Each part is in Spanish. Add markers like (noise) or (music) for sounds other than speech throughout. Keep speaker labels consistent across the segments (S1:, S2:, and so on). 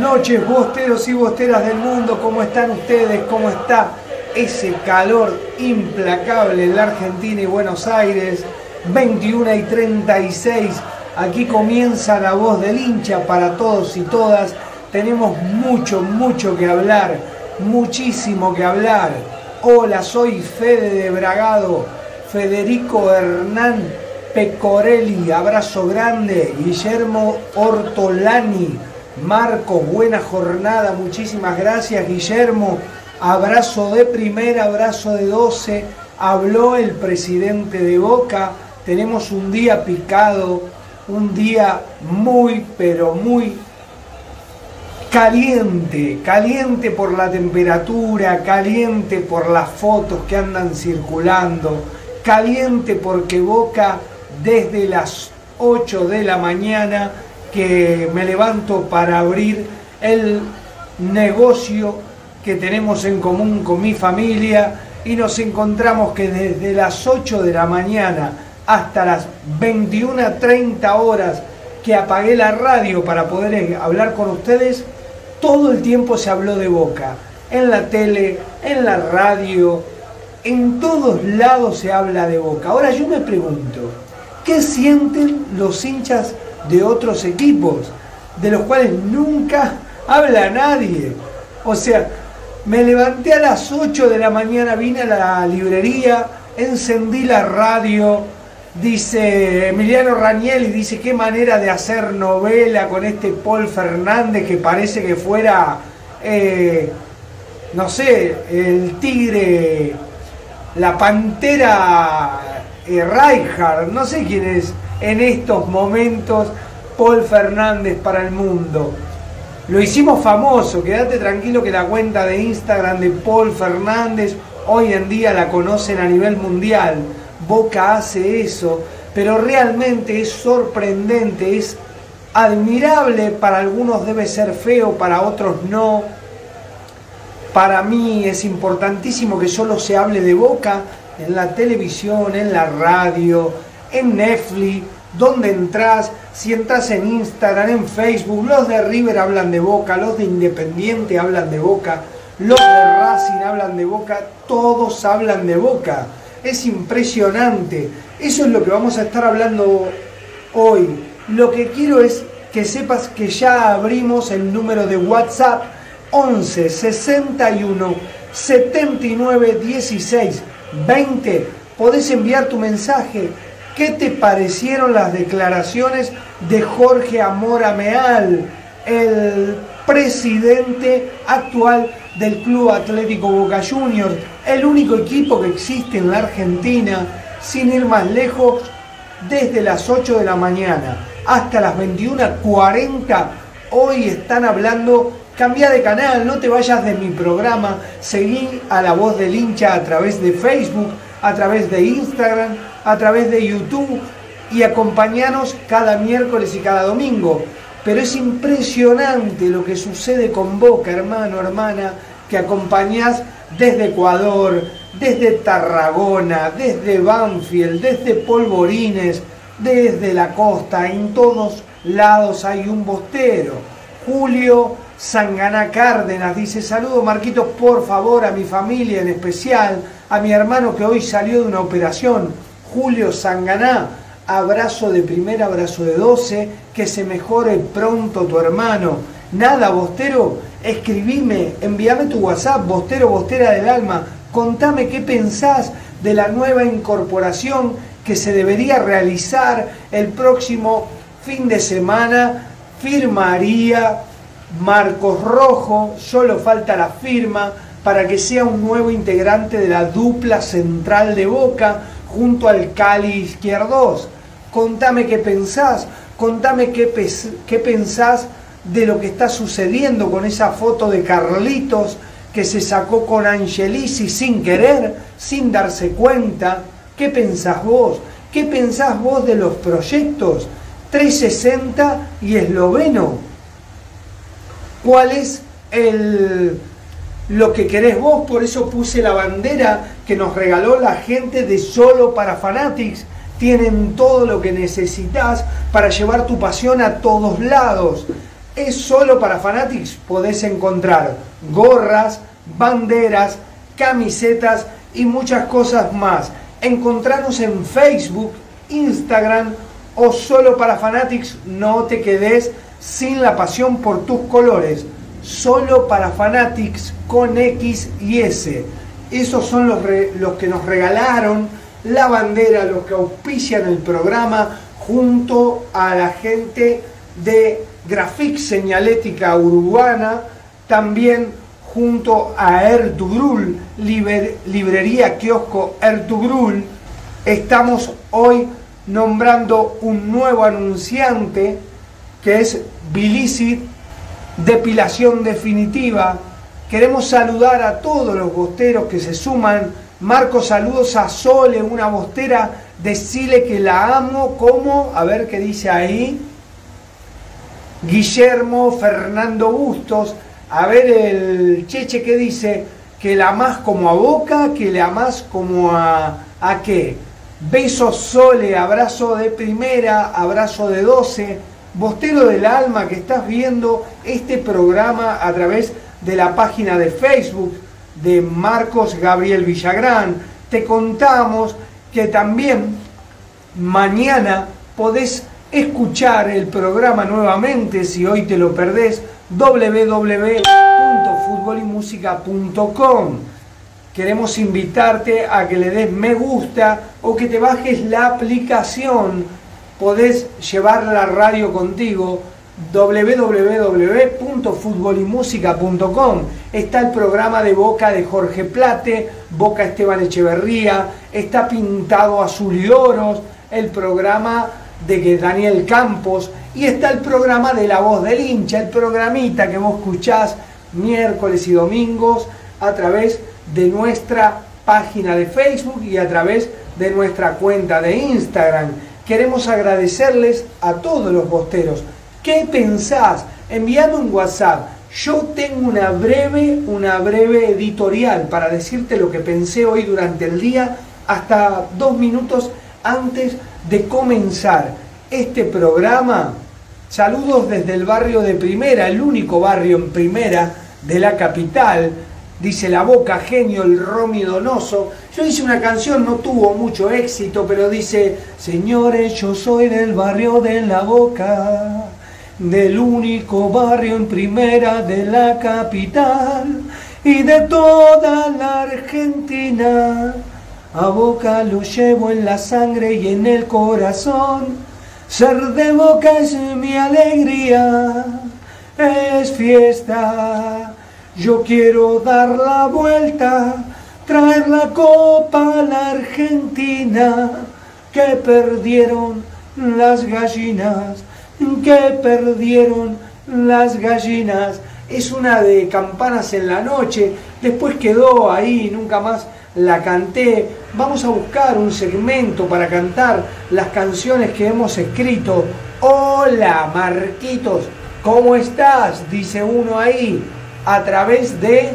S1: Noches, bosteros y bosteras del mundo, ¿cómo están ustedes? ¿Cómo está ese calor implacable en la Argentina y Buenos Aires? 21 y 36, aquí comienza la voz del hincha para todos y todas. Tenemos mucho, mucho que hablar, muchísimo que hablar. Hola, soy Fede de Bragado, Federico Hernán Pecorelli, abrazo grande, Guillermo Ortolani Marco, buena jornada, muchísimas gracias Guillermo. Abrazo de primera, abrazo de 12. Habló el presidente de Boca. Tenemos un día picado, un día muy, pero muy caliente, caliente por la temperatura, caliente por las fotos que andan circulando, caliente porque Boca desde las 8 de la mañana que me levanto para abrir el negocio que tenemos en común con mi familia y nos encontramos que desde las 8 de la mañana hasta las 21.30 horas que apagué la radio para poder eh, hablar con ustedes, todo el tiempo se habló de Boca. En la tele, en la radio, en todos lados se habla de Boca. Ahora yo me pregunto, ¿qué sienten los hinchas de otros equipos, de los cuales nunca habla nadie? O sea, me levanté a las 8 de la mañana, vine a la librería, encendí la radio, dice Emiliano y dice qué manera de hacer novela con este Paul Fernández que parece que fuera, eh, no sé, el tigre, la pantera eh, Reinhardt, no sé quién es en estos momentos Paul Fernández para el mundo. Lo hicimos famoso, quédate tranquilo que la cuenta de Instagram de Paul Fernández hoy en día la conocen a nivel mundial. Boca hace eso, pero realmente es sorprendente, es admirable, para algunos debe ser feo, para otros no. Para mí es importantísimo que solo se hable de Boca en la televisión, en la radio, en Netflix, donde entras, si entras en Instagram, en Facebook, los de River hablan de Boca, los de Independiente hablan de Boca, los de Racing hablan de Boca, todos hablan de Boca. Es impresionante. Eso es lo que vamos a estar hablando hoy. Lo que quiero es que sepas que ya abrimos el número de WhatsApp 11 61 79 16 20. Podés enviar tu mensaje ¿Qué te parecieron las declaraciones de Jorge Amora Meal, el presidente actual del Club Atlético Boca Juniors, el único equipo que existe en la Argentina, sin ir más lejos, desde las 8 de la mañana hasta las 21.40, hoy están hablando, cambia de canal, no te vayas de mi programa, seguí a la voz del hincha a través de Facebook, a través de Instagram, a través de YouTube y acompañanos cada miércoles y cada domingo. Pero es impresionante lo que sucede con Boca, hermano, hermana, que acompañás desde Ecuador, desde Tarragona, desde Banfield, desde Polvorines, desde la costa, en todos lados hay un bostero. Julio Sangana Cárdenas dice, saludo Marquitos, por favor, a mi familia en especial, a mi hermano que hoy salió de una operación Julio Sanganá, abrazo de primera, abrazo de doce, que se mejore pronto tu hermano. Nada, Bostero, escribime, envíame tu WhatsApp, Bostero, Bostera del Alma, contame qué pensás de la nueva incorporación que se debería realizar el próximo fin de semana. Firmaría Marcos Rojo, solo falta la firma para que sea un nuevo integrante de la dupla central de Boca junto al Cali Izquierdos. Contame qué pensás, contame qué, qué pensás de lo que está sucediendo con esa foto de Carlitos que se sacó con Angelisi sin querer, sin darse cuenta. ¿Qué pensás vos? ¿Qué pensás vos de los proyectos 360 y esloveno? ¿Cuál es el, lo que querés vos? Por eso puse la bandera que nos regaló la gente de Solo para Fanatics. Tienen todo lo que necesitas para llevar tu pasión a todos lados. Es solo para Fanatics. Podés encontrar gorras, banderas, camisetas y muchas cosas más. Encontrarnos en Facebook, Instagram o solo para Fanatics. No te quedes sin la pasión por tus colores. Solo para Fanatics con X y S. Esos son los, los que nos regalaron la bandera, los que auspician el programa, junto a la gente de Grafix Señalética Urbana, también junto a Ertugrul, librería kiosco Ertugrul, estamos hoy nombrando un nuevo anunciante que es Bilicid Depilación Definitiva, Queremos saludar a todos los bosteros que se suman. Marco, saludos a Sole, una bostera. Decile que la amo como, a ver qué dice ahí. Guillermo Fernando Bustos. A ver el Cheche que dice. que la amás como a Boca, que le amás como a... ¿A qué? Beso Sole, abrazo de primera, abrazo de 12. Bostero del alma que estás viendo este programa a través de la página de Facebook de Marcos Gabriel Villagrán. Te contamos que también mañana podés escuchar el programa nuevamente si hoy te lo perdés www.futbolymusica.com Queremos invitarte a que le des me gusta o que te bajes la aplicación. Podés llevar la radio contigo www.futbolymusica.com Está el programa de Boca de Jorge Plate, Boca Esteban Echeverría, está pintado azul y oros, el programa de Daniel Campos y está el programa de La Voz del Hincha, el programita que vos escuchás miércoles y domingos a través de nuestra página de Facebook y a través de nuestra cuenta de Instagram. Queremos agradecerles a todos los bosteros. ¿Qué pensás? Enviando un WhatsApp. Yo tengo una breve, una breve editorial para decirte lo que pensé hoy durante el día hasta dos minutos antes de comenzar este programa. Saludos desde el barrio de Primera, el único barrio en Primera de la capital. Dice La Boca, genio, el Romy Donoso. Yo hice una canción, no tuvo mucho éxito, pero dice, señores, yo soy del barrio de La Boca, del único barrio en Primera de la capital y de toda la Argentina. A boca lo llevo en la sangre y en el corazón. Ser de boca es mi alegría, es fiesta. Yo quiero dar la vuelta, traer la copa a la Argentina, que perdieron las gallinas, que perdieron las gallinas. Es una de campanas en la noche, después quedó ahí, nunca más la canté. Vamos a buscar un segmento para cantar las canciones que hemos escrito. Hola, Marquitos, ¿cómo estás? Dice uno ahí, a través de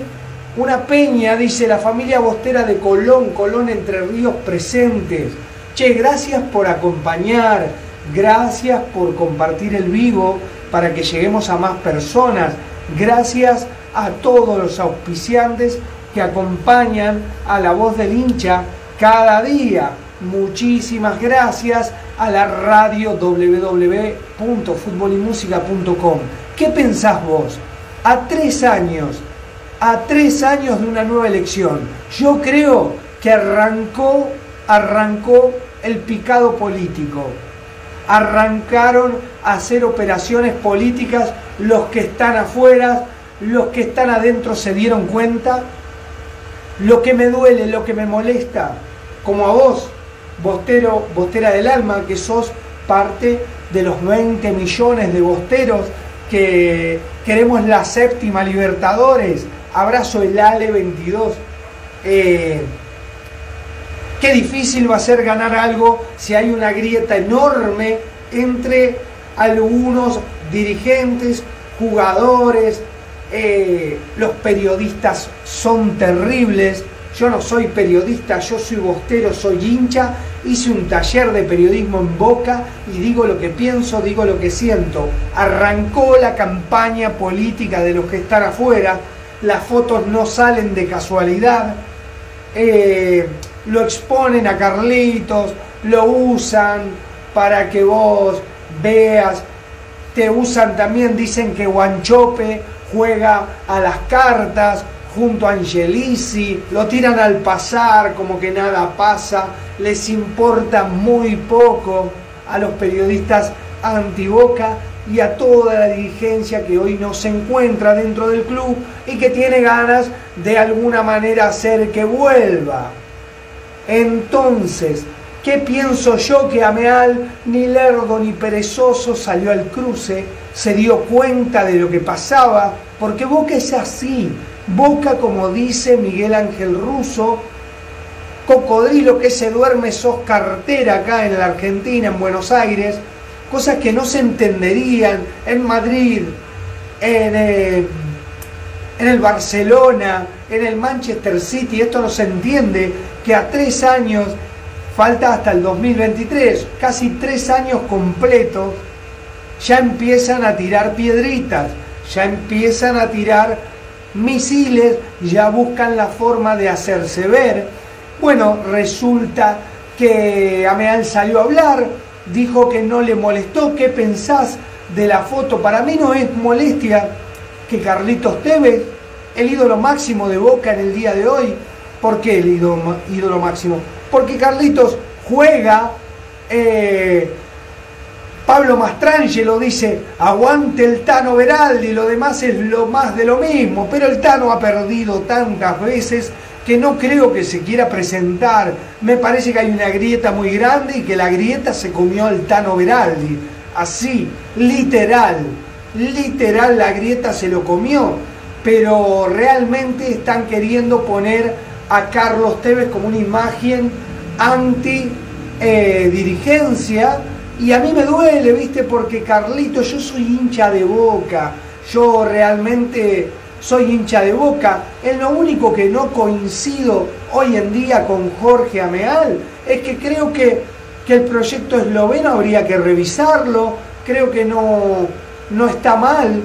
S1: una peña, dice la familia Bostera de Colón, Colón Entre Ríos presentes. Che, gracias por acompañar, gracias por compartir el vivo para que lleguemos a más personas. Gracias a todos los auspiciantes que acompañan a la voz del hincha cada día. Muchísimas gracias a la radio www.futbolymusica.com. ¿Qué pensás vos? A tres años, a tres años de una nueva elección, yo creo que arrancó, arrancó el picado político. Arrancaron a hacer operaciones políticas los que están afuera, los que están adentro se dieron cuenta lo que me duele, lo que me molesta, como a vos, bostero, bostera del alma, que sos parte de los 20 millones de bosteros que queremos la séptima Libertadores. Abrazo el Ale 22. Eh, qué difícil va a ser ganar algo si hay una grieta enorme entre algunos dirigentes, jugadores, eh, los periodistas son terribles. Yo no soy periodista, yo soy bostero, soy hincha. Hice un taller de periodismo en Boca y digo lo que pienso, digo lo que siento. Arrancó la campaña política de los que están afuera. Las fotos no salen de casualidad. Eh, lo exponen a Carlitos, lo usan para que vos veas. Te usan también, dicen que Guanchope juega a las cartas junto a Angelici, lo tiran al pasar como que nada pasa, les importa muy poco a los periodistas antiboca y a toda la dirigencia que hoy no se encuentra dentro del club y que tiene ganas de alguna manera hacer que vuelva. Entonces, ¿qué pienso yo que Ameal, ni lerdo ni perezoso, salió al cruce? se dio cuenta de lo que pasaba, porque Boca es así. Boca, como dice Miguel Ángel Russo, cocodrilo que se duerme sos cartera acá en la Argentina, en Buenos Aires, cosas que no se entenderían en Madrid, en, eh, en el Barcelona, en el Manchester City. Esto no se entiende que a tres años, falta hasta el 2023, casi tres años completos, ya empiezan a tirar piedritas, ya empiezan a tirar misiles, ya buscan la forma de hacerse ver. Bueno, resulta que Ameal salió a hablar, dijo que no le molestó, ¿qué pensás de la foto? Para mí no es molestia que Carlitos Tevez, el ídolo máximo de Boca en el día de hoy, ¿por qué el ídolo, máximo? Porque Carlitos juega, eh, Pablo Mastrangelo dice, aguante el Tano Veraldi, lo demás es lo más de lo mismo, pero el Tano ha perdido tantas veces que no creo que se quiera presentar. Me parece que hay una grieta muy grande y que la grieta se comió al Tano Veraldi. Así, literal, literal la grieta se lo comió. Pero realmente están queriendo poner a Carlos Tevez como una imagen anti eh, dirigencia. Y a mí me duele, ¿viste? Porque Carlito, yo soy hincha de boca. Yo realmente soy hincha de boca. Es lo único que no coincido hoy en día con Jorge Ameal es que creo que, que el proyecto esloveno habría que revisarlo. Creo que no, no está mal.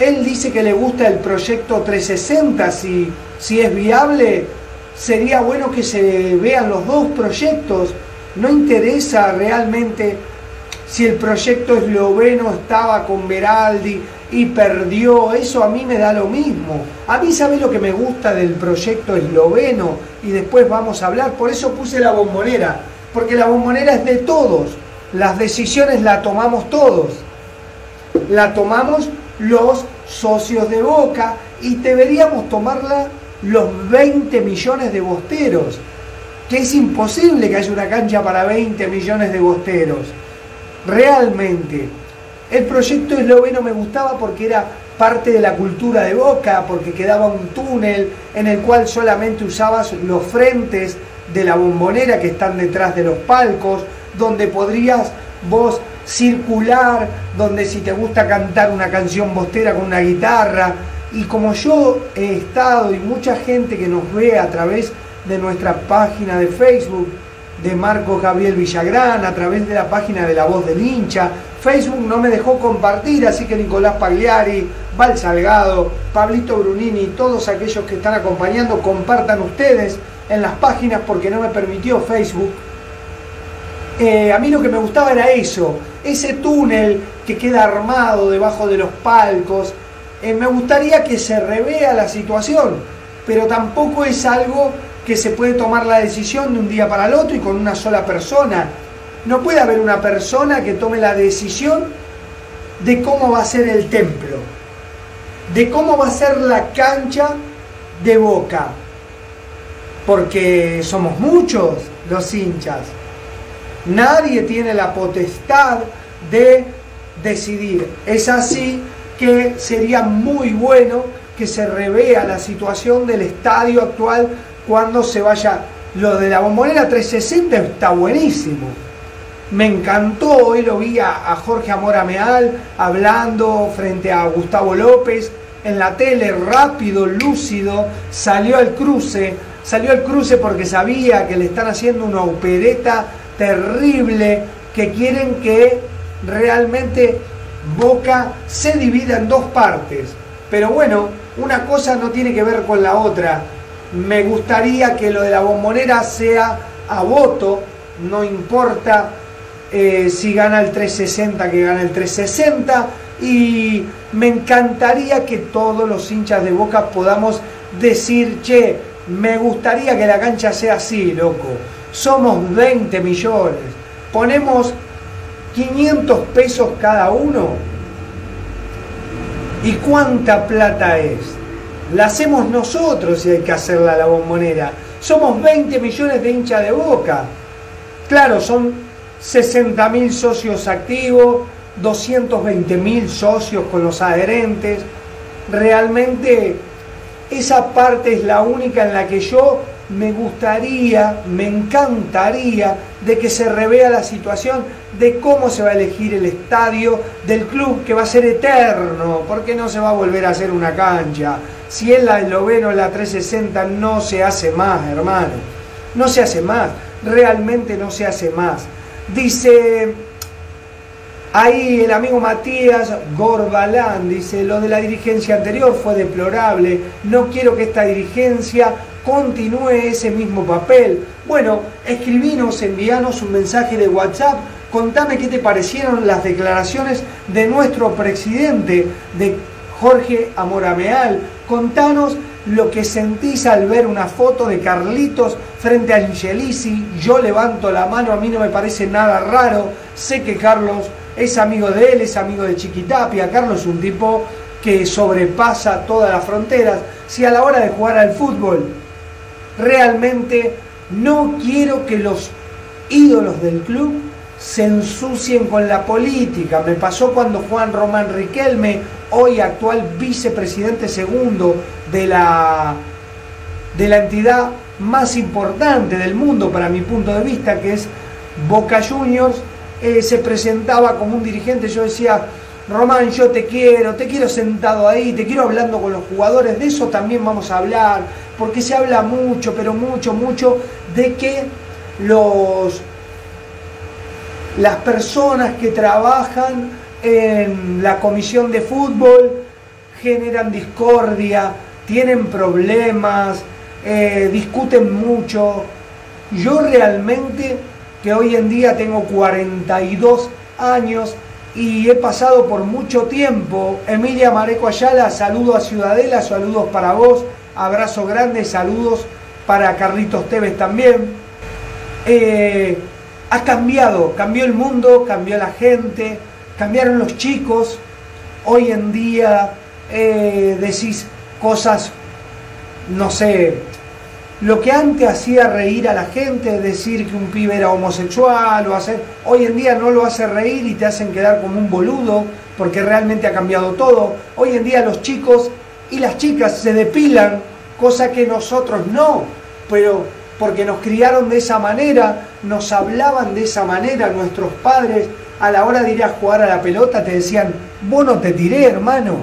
S1: Él dice que le gusta el proyecto 360, si, si es viable, sería bueno que se vean los dos proyectos. No interesa realmente si el proyecto esloveno estaba con Veraldi y perdió, eso a mí me da lo mismo. A mí sabe lo que me gusta del proyecto esloveno y después vamos a hablar, por eso puse la bombonera, porque la bombonera es de todos, las decisiones la tomamos todos, la tomamos los socios de Boca y deberíamos tomarla los 20 millones de bosteros, que es imposible que haya una cancha para 20 millones de bosteros. Realmente. El proyecto esloveno me gustaba porque era parte de la cultura de Boca, porque quedaba un túnel en el cual solamente usabas los frentes de la bombonera que están detrás de los palcos, donde podrías vos circular, donde si te gusta cantar una canción bostera con una guitarra, y como yo he estado y mucha gente que nos ve a través de nuestra página de Facebook, de Marco Gabriel Villagrán, a través de la página de La Voz del Hincha, Facebook no me dejó compartir, así que Nicolás Pagliari, Val Salgado, Pablito Brunini, todos aquellos que están acompañando, compartan ustedes en las páginas porque no me permitió Facebook. Eh, a mí lo que me gustaba era eso, ese túnel que queda armado debajo de los palcos, eh, me gustaría que se revea la situación, pero tampoco es algo que se puede tomar la decisión de un día para el otro y con una sola persona. No puede haber una persona que tome la decisión de cómo va a ser el templo, de cómo va a ser la cancha de boca, porque somos muchos los hinchas. Nadie tiene la potestad de decidir. Es así que sería muy bueno que se revea la situación del estadio actual cuando se vaya. Lo de la bombonera 360 está buenísimo. Me encantó, hoy lo vi a, Jorge Amora Meal hablando frente a Gustavo López en la tele, rápido, lúcido, salió al cruce, salió al cruce porque sabía que le están haciendo una opereta terrible, que quieren que realmente Boca se divida en dos partes. Pero bueno, una cosa no tiene que ver con la otra. Me gustaría que lo de la bombonera sea a voto, no importa eh, si gana el 360, que gana el 360. Y me encantaría que todos los hinchas de Boca podamos decir, che, me gustaría que la cancha sea así, loco. Somos 20 millones. Ponemos 500 pesos cada uno. ¿Y cuánta plata es? La hacemos nosotros si hay que hacerla a la bombonera. Somos 20 millones de hinchas de boca. Claro, son 60 mil socios activos, 220 mil socios con los adherentes. Realmente esa parte es la única en la que yo me gustaría, me encantaría de que se revea la situación de cómo se va a elegir el estadio del club que va a ser eterno, porque no se va a volver a hacer una cancha. Si es la Esloveno, la 360, no se hace más, hermano. No se hace más, realmente no se hace más. Dice ahí el amigo Matías Gorbalán, dice, lo de la dirigencia anterior fue deplorable, no quiero que esta dirigencia continúe ese mismo papel. Bueno, escribinos, envíanos un mensaje de WhatsApp, contame qué te parecieron las declaraciones de nuestro presidente, de Jorge Amorameal. Contanos lo que sentís al ver una foto de Carlitos frente a Angelisi. Yo levanto la mano, a mí no me parece nada raro. Sé que Carlos es amigo de él, es amigo de Chiquitapia. Carlos es un tipo que sobrepasa todas las fronteras. Si a la hora de jugar al fútbol realmente no quiero que los ídolos del club se ensucien con la política. Me pasó cuando Juan Román Riquelme, hoy actual vicepresidente segundo de la, de la entidad más importante del mundo para mi punto de vista, que es Boca Juniors, eh, se presentaba como un dirigente, yo decía, Román, yo te quiero, te quiero sentado ahí, te quiero hablando con los jugadores, de eso también vamos a hablar, porque se habla mucho, pero mucho, mucho, de que los, las personas que trabajan en la comisión de fútbol generan discordia, tienen problemas, eh, discuten mucho. Yo realmente, que hoy en día tengo 42 años y he pasado por mucho tiempo, Emilia Mareco Ayala, saludo a Ciudadela, saludos para vos, abrazo grande, saludos para Carlitos Tevez también. Eh, ha cambiado, cambió el mundo, cambió la gente, cambiaron los chicos. Hoy en día eh, decís cosas, no sé, lo que antes hacía reír a la gente, decir que un pibe era homosexual o hacer, hoy en día no lo hace reír y te hacen quedar como un boludo porque realmente ha cambiado todo. Hoy en día los chicos y las chicas se depilan, cosa que nosotros no, pero porque nos criaron de esa manera, nos hablaban de esa manera nuestros padres, a la hora de ir a jugar a la pelota te decían, vos no te tiré hermano,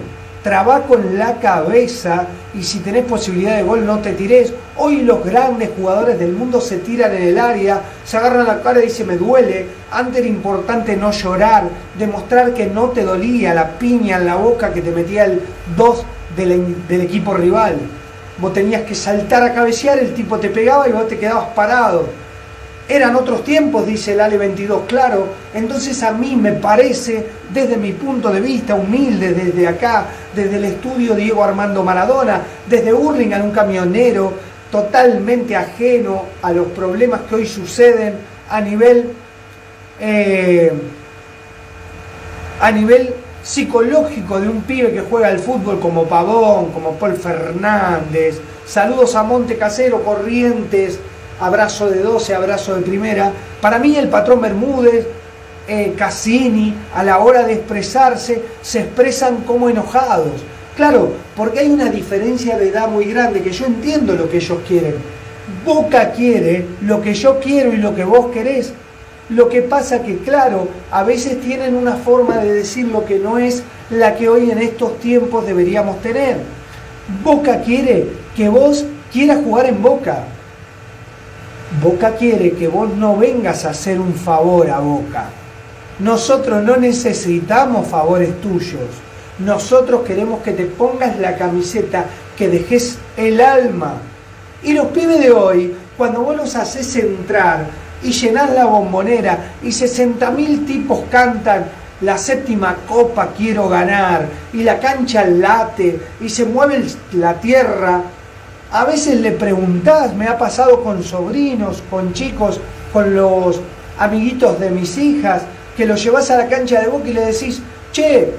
S1: trabá con la cabeza y si tenés posibilidad de gol no te tirés. Hoy los grandes jugadores del mundo se tiran en el área, se agarran la cara y dicen me duele. Antes era importante no llorar, demostrar que no te dolía la piña en la boca que te metía el 2 del, del equipo rival. Vos tenías que saltar a cabecear, el tipo te pegaba y vos te quedabas parado. Eran otros tiempos, dice el Ale 22, claro. Entonces a mí me parece, desde mi punto de vista humilde, desde acá, desde el estudio Diego Armando Maradona, desde Hurlingham, un camionero totalmente ajeno a los problemas que hoy suceden a nivel, eh, a nivel psicológico de un pibe que juega al fútbol como Pavón, como Paul Fernández. Saludos a Monte Casero, Corrientes, abrazo de 12, abrazo de primera. Para mí el patrón Bermúdez, eh, Cassini, a la hora de expresarse, se expresan como enojados. Claro, porque hay una diferencia de edad muy grande, que yo entiendo lo que ellos quieren. Boca quiere lo que yo quiero y lo que vos querés. Lo que pasa que, claro, a veces tienen una forma de decir lo que no es la que hoy en estos tiempos deberíamos tener. Boca quiere que vos quieras jugar en Boca, Boca quiere que vos no vengas a hacer un favor a Boca. Nosotros no necesitamos favores tuyos. Nosotros queremos que te pongas la camiseta, que dejes el alma. Y los pibes de hoy, cuando vos los haces entrar y llenás la bombonera y 60.000 tipos cantan la séptima copa quiero ganar y la cancha late y se mueve la tierra, a veces le preguntás, me ha pasado con sobrinos, con chicos, con los amiguitos de mis hijas, que los llevas a la cancha de boca y le decís, che,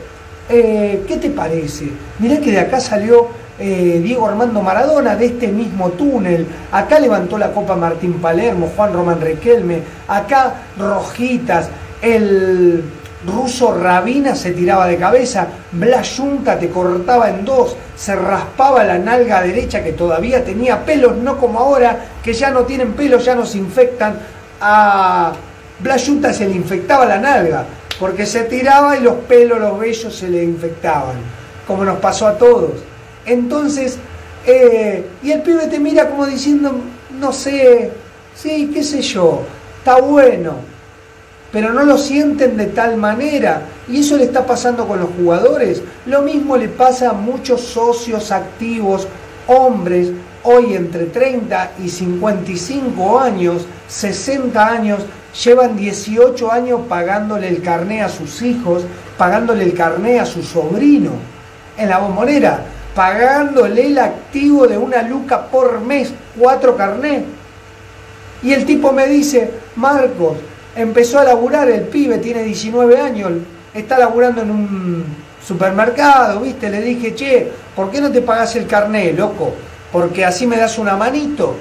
S1: eh, ¿qué te parece? Mirá que de acá salió eh, Diego Armando Maradona, de este mismo túnel, acá levantó la Copa Martín Palermo, Juan Román Riquelme, acá Rojitas, el Ruso Rabina se tiraba de cabeza, Blas Junta te cortaba en dos, se raspaba la nalga derecha que todavía tenía pelos, no como ahora, que ya no tienen pelos, ya no se infectan. A Blas Junta se le infectaba la nalga, porque se tiraba y los pelos, los vellos se le infectaban, como nos pasó a todos. Entonces, eh, y el pibe te mira como diciendo, no sé, sí, qué sé yo, está bueno pero no lo sienten de tal manera. Y eso le está pasando con los jugadores. Lo mismo le pasa a muchos socios activos, hombres, hoy entre 30 y 55 años, 60 años, llevan 18 años pagándole el carné a sus hijos, pagándole el carné a su sobrino en la bombonera, pagándole el activo de una luca por mes, cuatro carné. Y el tipo me dice, Marcos, empezó a laburar, el pibe tiene 19 años, está laburando en un supermercado, ¿viste? Le dije, che, ¿por qué no te pagas el carné, loco? Porque así me das una manito.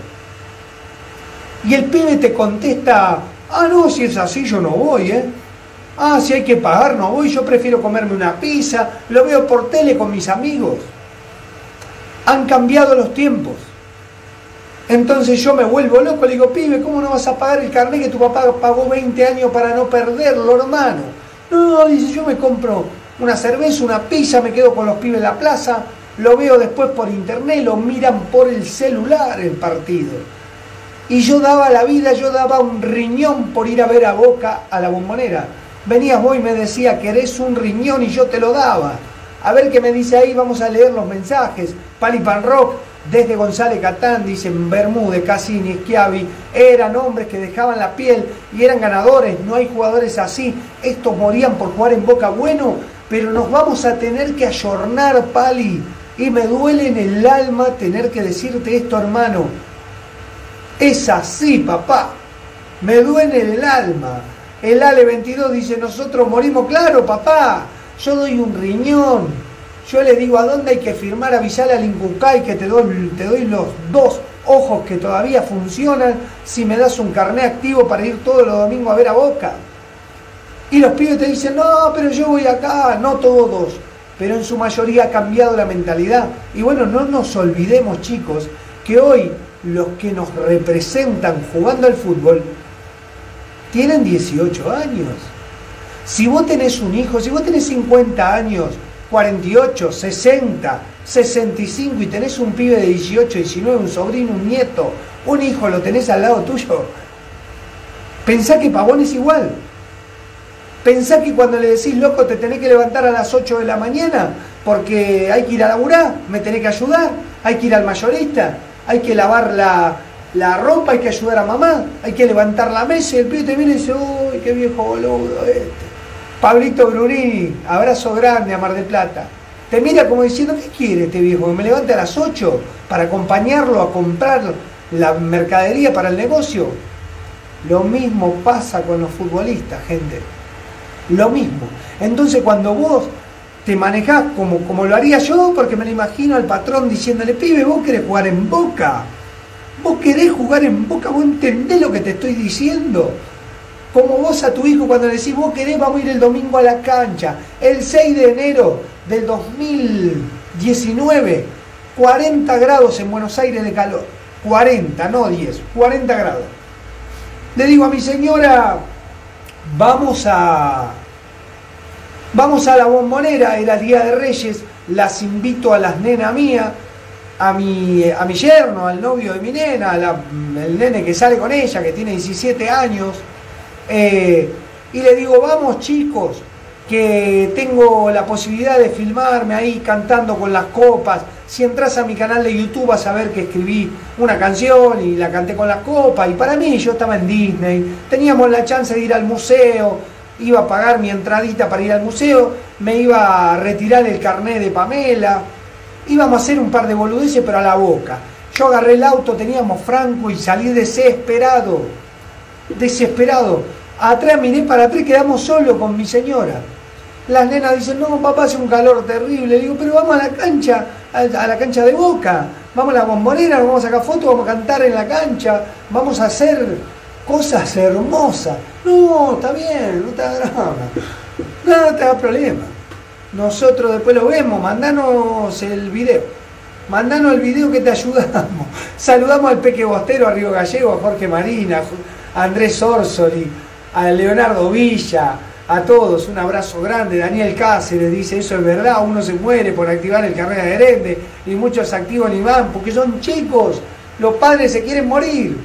S1: Y el pibe te contesta, ah, no, si es así yo no voy, ¿eh? Ah, si hay que pagar no voy, yo prefiero comerme una pizza, lo veo por tele con mis amigos. Han cambiado los tiempos. Entonces yo me vuelvo loco, le digo, pibe, ¿cómo no vas a pagar el carnet que tu papá pagó 20 años para no perderlo, hermano? No, dice, yo me compro una cerveza, una pizza, me quedo con los pibes en la plaza, lo veo después por internet, lo miran por el celular el partido. Y yo daba la vida, yo daba un riñón por ir a ver a Boca a la bombonera. Venías vos y me decía, querés un riñón y yo te lo daba. A ver qué me dice ahí, vamos a leer los mensajes. Pali Pan Rock, desde González Catán, dicen Bermúdez, Cassini, Schiavi, eran hombres que dejaban la piel y eran ganadores. No hay jugadores así. Estos morían por jugar en Boca. Bueno, pero nos vamos a tener que ayornar, Pali. Y me duele en el alma tener que decirte esto, hermano. Es así, papá. Me duele en el alma. El Ale 22 dice, nosotros morimos, claro, papá. Yo doy un riñón yo le digo a dónde hay que firmar, avisar al Incucay que te doy, te doy los dos ojos que todavía funcionan si me das un carné activo para ir todos los domingos a ver a Boca. Y los pibes te dicen, no, pero yo voy acá, no todos, pero en su mayoría ha cambiado la mentalidad. Y bueno, no nos olvidemos chicos que hoy los que nos representan jugando al fútbol tienen 18 años. Si vos tenés un hijo, si vos tenés 50 años, 48, 60, 65 y tenés un pibe de 18, 19, un sobrino, un nieto, un hijo lo tenés al lado tuyo, pensá que Pavón es igual. Pensá que cuando le decís, loco, te tenés que levantar a las 8 de la mañana porque hay que ir a laburar, me tenés que ayudar, hay que ir al mayorista, hay que lavar la, la ropa, hay que ayudar a mamá, hay que levantar la mesa y el pibe te viene y dice, uy, qué viejo boludo este Pablito Brunini, abrazo grande a Mar del Plata. Te mira como diciendo, ¿qué quiere este viejo? Me levante a las 8 para acompañarlo a comprar la mercadería para el negocio. Lo mismo pasa con los futbolistas, gente. Lo mismo. Entonces cuando vos te manejás como, como lo haría yo, porque me lo imagino al patrón diciéndole, pibe, vos querés jugar en boca. Vos querés jugar en boca, vos entendés lo que te estoy diciendo. Como vos a tu hijo cuando le decís, vos querés, vamos a ir el domingo a la cancha. El 6 de enero del 2019, 40 grados en Buenos Aires de calor. 40, no 10, 40 grados. Le digo a mi señora, vamos a, vamos a la bombonera, era Día de Reyes, las invito a las nenas mías, a mi, a mi yerno, al novio de mi nena, el nene que sale con ella, que tiene 17 años, eh, y le digo, vamos chicos, que tengo la posibilidad de filmarme ahí cantando con las copas. Si entras a mi canal de YouTube vas a ver que escribí una canción y la canté con las copas. Y para mí yo estaba en Disney, teníamos la chance de ir al museo, iba a pagar mi entradita para ir al museo, me iba a retirar el carnet de Pamela, íbamos a hacer un par de boludeces pero a la boca. Yo agarré el auto, teníamos Franco y salí desesperado, desesperado Atrás miré para atrás, quedamos solos con mi señora. Las nenas dicen, no, papá, hace un calor terrible. Le digo, pero vamos a la cancha, a la cancha de boca. Vamos a la bombonera, vamos a sacar fotos, vamos a cantar en la cancha, vamos a hacer cosas hermosas. No, está bien, no está drama. No, no te da problema. Nosotros después lo vemos, mandanos el video. Mandanos el video que te ayudamos. (laughs) Saludamos al Peque Bostero, a Río Gallego, a Jorge Marina, a Andrés Orsoli, a Leonardo Villa, a todos. Un abrazo grande. Daniel Cáceres dice, eso es verdad, uno se muere por activar el carrera de Herende y muchos activan y van porque son chicos. Los padres se quieren morir.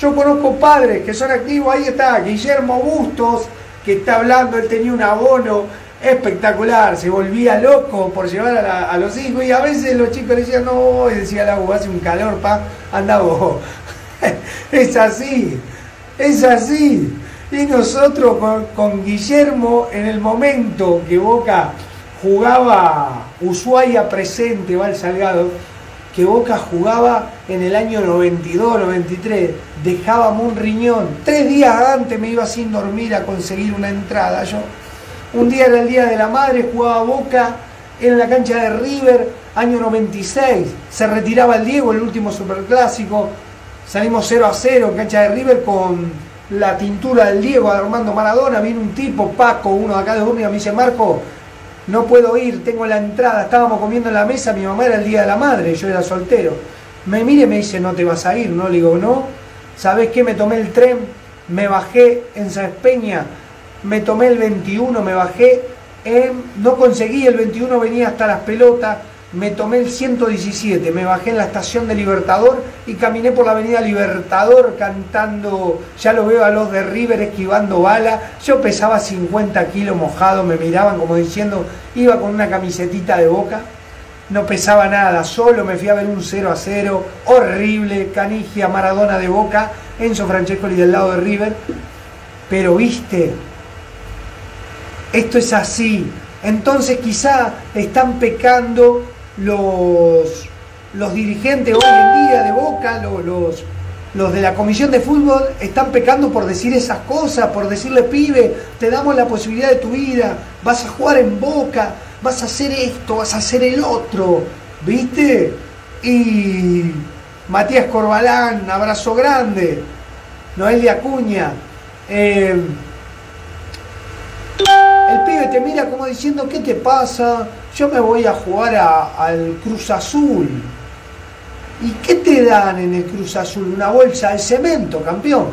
S1: Yo conozco padres que son activos, ahí está Guillermo Bustos, que está hablando, él tenía un abono espectacular, se volvía loco por llevar a, los hijos y a veces los chicos decían, no, y decía la hace un calor, pa, anda vos. (laughs) es así, es así. Y nosotros con, Guillermo, en el momento que Boca jugaba Ushuaia presente, Val Salgado, que Boca jugaba en el año 92, 93, dejábamos un riñón. Tres días antes me iba sin dormir a conseguir una entrada. Yo, un día era el Día de la Madre, jugaba Boca en la cancha de River, año 96. Se retiraba el Diego, el último superclásico. Salimos 0 a 0 en cancha de River con la tintura del Diego Armando Maradona. Viene un tipo, Paco, uno de acá de Urnia, me dice, Marco, no puedo ir, tengo la entrada, estábamos comiendo en la mesa, mi mamá era el día de la madre, yo era soltero. Me mire y me dice, no te vas a ir, ¿no? Le digo, no. ¿Sabes qué? Me tomé el tren, me bajé en San Peña, me tomé el 21, me bajé, no conseguí el 21, venía hasta las pelotas, me tomé el 117, me bajé en la estación de Libertador y caminé por la avenida Libertador cantando, ya lo veo a los de River esquivando bala, yo pesaba 50 kilos mojado, me miraban como diciendo, iba con una camisetita de boca, no pesaba nada, solo me fui a ver un 0 a 0, horrible, Canigia, Maradona de boca, Enzo Francescoli del lado de River, pero viste, esto es así, entonces quizá están pecando los, los dirigentes hoy en día de Boca, los, los, de la comisión de fútbol, están pecando por decir esas cosas, por decirle, pibe, te damos la posibilidad de tu vida, vas a jugar en Boca, vas a hacer esto, vas a hacer el otro, ¿viste? Y Matías Corbalán, abrazo grande, Noelia Acuña. Eh, pibe te mira como diciendo, ¿qué te pasa? yo me voy a jugar al Cruz Azul. ¿Y qué te dan en el Cruz Azul? Una bolsa de cemento, campeón.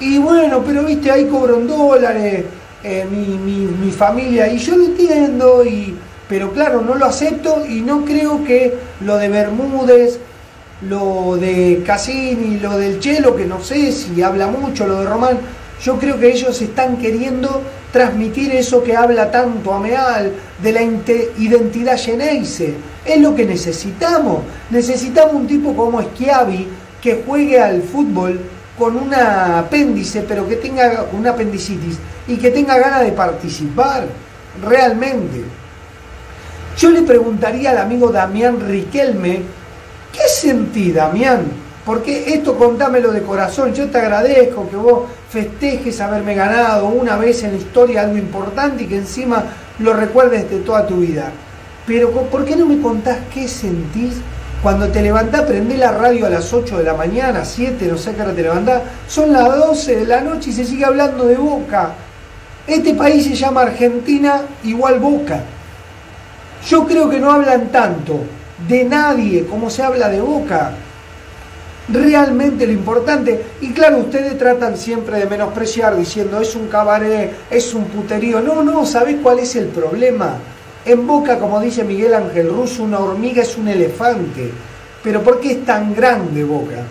S1: Y bueno, pero viste, ahí cobro en dólares, eh, mi, familia, y yo lo entiendo, y, pero claro, no lo acepto y no creo que lo de Bermúdez, lo de Cassini, lo del Chelo, que no sé si habla mucho, lo de Román, yo creo que ellos están queriendo transmitir eso que habla tanto Ameal de la identidad Geneise. Es lo que necesitamos. Necesitamos un tipo como Schiavi que juegue al fútbol con un apéndice, pero que tenga una apendicitis y que tenga ganas de participar realmente. Yo le preguntaría al amigo Damián Riquelme, ¿qué sentí, Damián? Porque esto contámelo de corazón, yo te agradezco que vos festejes haberme ganado una vez en la historia algo importante y que encima lo recuerdes de toda tu vida. Pero ¿por qué no me contás qué sentís cuando te levantás, prendés la radio a las 8 de la mañana, 7, no sé qué hora te levantás, son las 12 de la noche y se sigue hablando de Boca. Este país se llama Argentina igual Boca. Yo creo que no hablan tanto de nadie como se habla de Boca realmente lo importante. Y claro, ustedes tratan siempre de menospreciar diciendo es un cabaret, es un puterío. No, no, ¿sabés cuál es el problema? En Boca, como dice Miguel Ángel Russo, una hormiga es un elefante. Pero ¿por qué es tan grande Boca?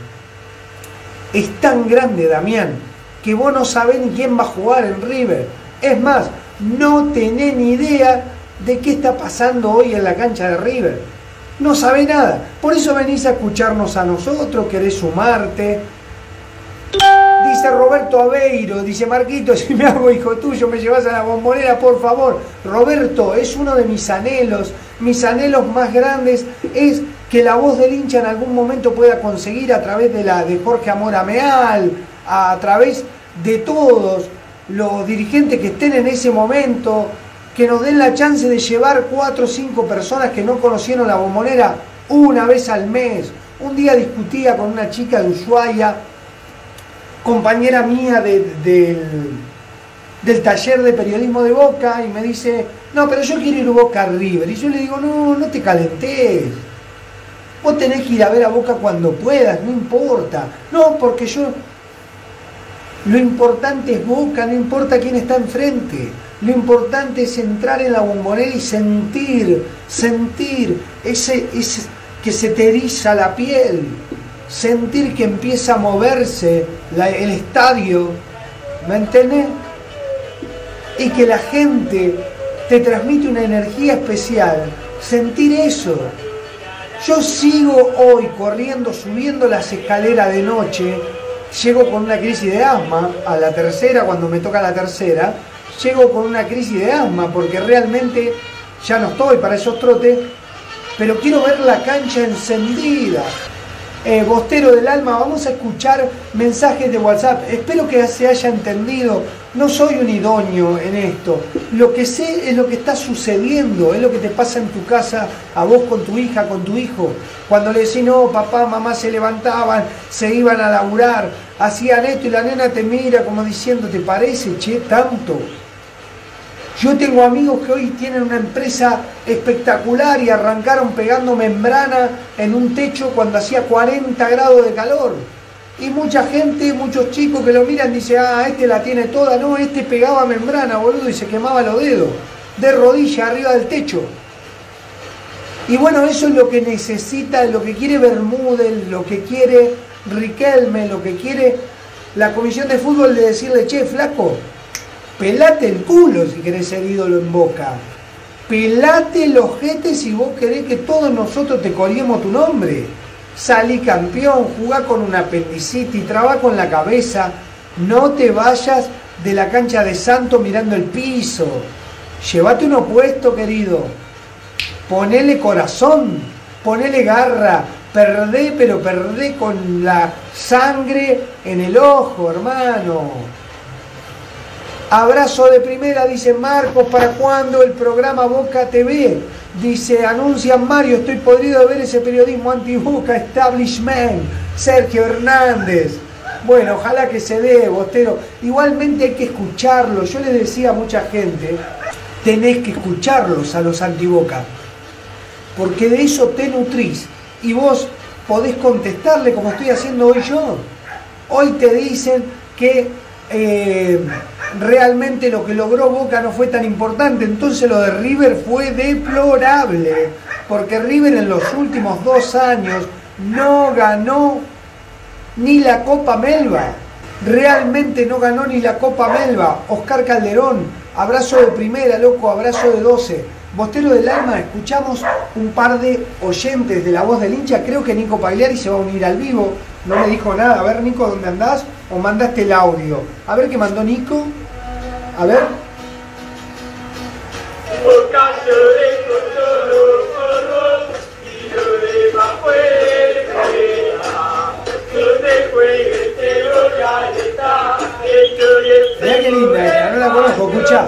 S1: Es tan grande, Damián, que vos no sabés ni quién va a jugar en River. Es más, no tenés ni idea de qué está pasando hoy en la cancha de River no sabe nada. Por eso venís a escucharnos a nosotros, querés sumarte. Dice Roberto Aveiro, dice Marquito, (laughs) si me hago hijo tuyo, me llevas a la bombonera, por favor. Roberto, es uno de mis anhelos, mis anhelos más grandes es que la voz del hincha en algún momento pueda conseguir a través de la de Jorge Amor Ameal, a través de todos los dirigentes que estén en ese momento, que nos den la chance de llevar cuatro o cinco personas que no conocieron la bombonera una vez al mes. Un día discutía con una chica de Ushuaia, compañera mía de, del taller de periodismo de Boca y me dice, no, pero yo quiero ir a Boca River. Y yo le digo, no, no te calentes. Vos tenés que ir a ver a Boca cuando puedas, no importa. No, porque yo... Lo importante es Boca, no importa quién está enfrente. Lo importante es entrar en la bombonera y sentir, sentir ese, ese que se te eriza la piel, sentir que empieza a moverse el estadio, ¿me entiendes? Y que la gente te transmite una energía especial, sentir eso. Yo sigo hoy corriendo, subiendo las escaleras de noche, llego con una crisis de asma, a la tercera, cuando me toca la tercera, llego con una crisis de asma, porque realmente ya no estoy para esos trotes, pero quiero ver la cancha encendida. Eh, Bostero del Alma, vamos a escuchar mensajes de WhatsApp. Espero que se haya entendido. No soy un idóneo en esto. Lo que sé es lo que está sucediendo, es lo que te pasa en tu casa, a vos con tu hija, con tu hijo. Cuando le decís, no, papá, mamá se levantaban, se iban a laburar, hacían esto y la nena te mira como diciendo, ¿te parece, che, tanto? Yo tengo amigos que hoy tienen una empresa espectacular y arrancaron pegando membrana en un techo cuando hacía 40 grados de calor. Y mucha gente, muchos chicos que lo miran dicen, ah, este la tiene toda. No, este pegaba membrana, boludo, y se quemaba los dedos, de rodilla arriba del techo. Y bueno, eso es lo que necesita, lo que quiere Bermúdez, lo que quiere Riquelme, lo que quiere la comisión de fútbol de decirle, che, flaco, pelate el culo si querés ser ídolo en boca. Pelate los jetes si vos querés que todos nosotros te colguemos tu nombre. Salí campeón, jugá con un apendicitis, traba con la cabeza. No te vayas de la cancha de Santo mirando el piso. Llévate un opuesto, querido. Ponele corazón, ponele garra. Perdé, pero perdé con la sangre en el ojo, hermano. Abrazo de primera, dice Marcos, ¿para cuándo el programa Boca TV? Dice, anuncian Mario, estoy podrido de ver ese periodismo anti-Boca, establishment, Sergio Hernández. Bueno, ojalá que se dé, Bostero. Igualmente hay que escucharlo. Yo le decía a mucha gente, tenés que escucharlos a los anti-Boca. Porque de eso te nutrís. Y vos podés contestarle como estoy haciendo hoy yo. Hoy te dicen que eh, realmente lo que logró Boca no fue tan importante, entonces lo de River fue deplorable, porque River en los últimos dos años no ganó ni la Copa Melba, realmente no ganó ni la Copa Melba. Oscar Calderón, abrazo de primera, loco, abrazo de 12. Bostero del Alma, escuchamos un par de oyentes de la voz del hincha, creo que Nico Pagliari se va a unir al vivo, no me dijo nada. A ver, Nico, ¿dónde andás? O mandaste el audio. A ver qué mandó Nico. A ver. Mira qué linda no la conozco, escucha.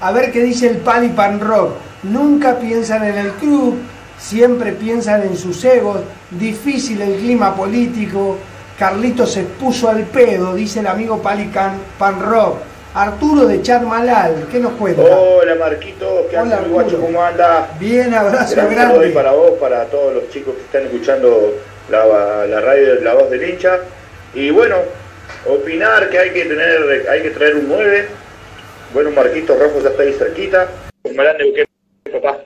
S1: A ver qué dice el pan y pan rock. Nunca piensan en el club, siempre piensan en sus egos. Difícil el clima político. Carlito se puso al pedo, dice el amigo Palican Pan Rock. Arturo de Charmalal, ¿qué nos cuenta?
S2: Hola Marquito, ¿qué haces guacho? ¿Cómo anda?
S1: Bien, abrazo grande.
S2: para vos, para todos los chicos que están escuchando la, la radio La Voz del Hincha. Y bueno, opinar que hay que tener, hay que traer un 9. Bueno, Marquito Rojo ya está ahí cerquita. Malal Neuquén, papá.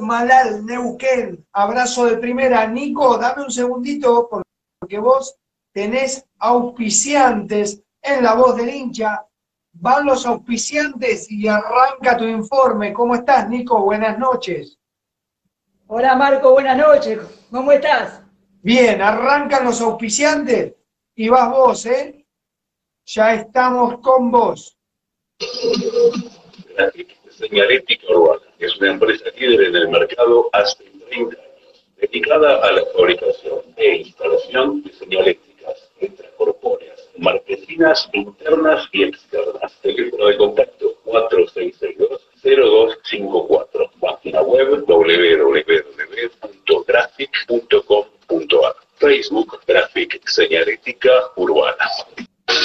S1: Malal Neuquén, abrazo de primera. Nico, dame un segundito porque vos tenés auspiciantes en la voz del hincha. Van los auspiciantes y arranca tu informe. ¿Cómo estás, Nico? Buenas noches.
S3: Hola Marco, buenas noches. ¿Cómo estás?
S1: Bien, arrancan los auspiciantes y vas vos, ¿eh? Ya estamos con vos.
S4: Señalética Urbana es una empresa líder en el mercado hace 30 años, dedicada a la fabricación e instalación de señaléticas extracorpóreas, marquesinas internas y externas. Teléfono de contacto 4662-0254. Página web www.graphic.com.ar. Facebook Graphic Señalética Urbana.